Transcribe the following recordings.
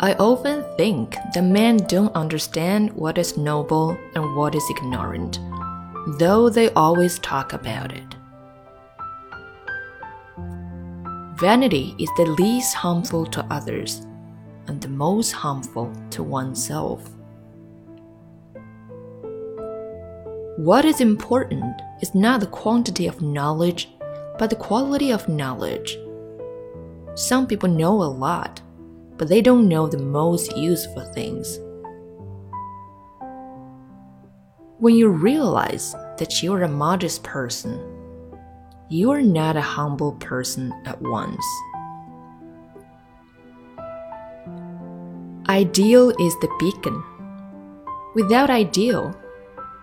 I often think that men don't understand what is noble and what is ignorant, though they always talk about it. Vanity is the least harmful to others and the most harmful to oneself. What is important is not the quantity of knowledge, but the quality of knowledge. Some people know a lot, but they don't know the most useful things. When you realize that you're a modest person, you are not a humble person at once. Ideal is the beacon. Without ideal,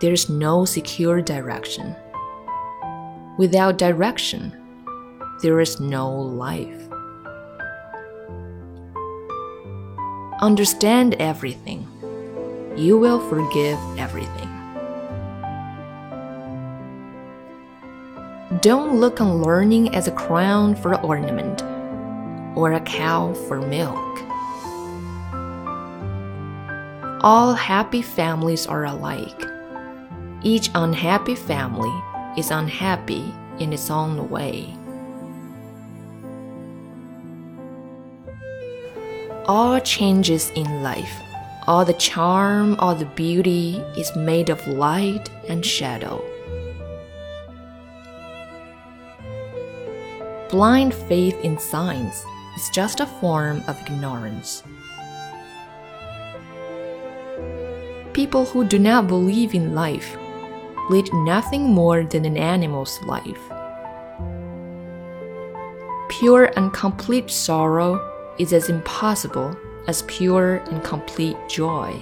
there's no secure direction. Without direction, there is no life. Understand everything. You will forgive everything. Don't look on learning as a crown for ornament or a cow for milk. All happy families are alike. Each unhappy family is unhappy in its own way. All changes in life, all the charm, all the beauty is made of light and shadow. Blind faith in science is just a form of ignorance. People who do not believe in life lead nothing more than an animal's life. Pure and complete sorrow is as impossible as pure and complete joy.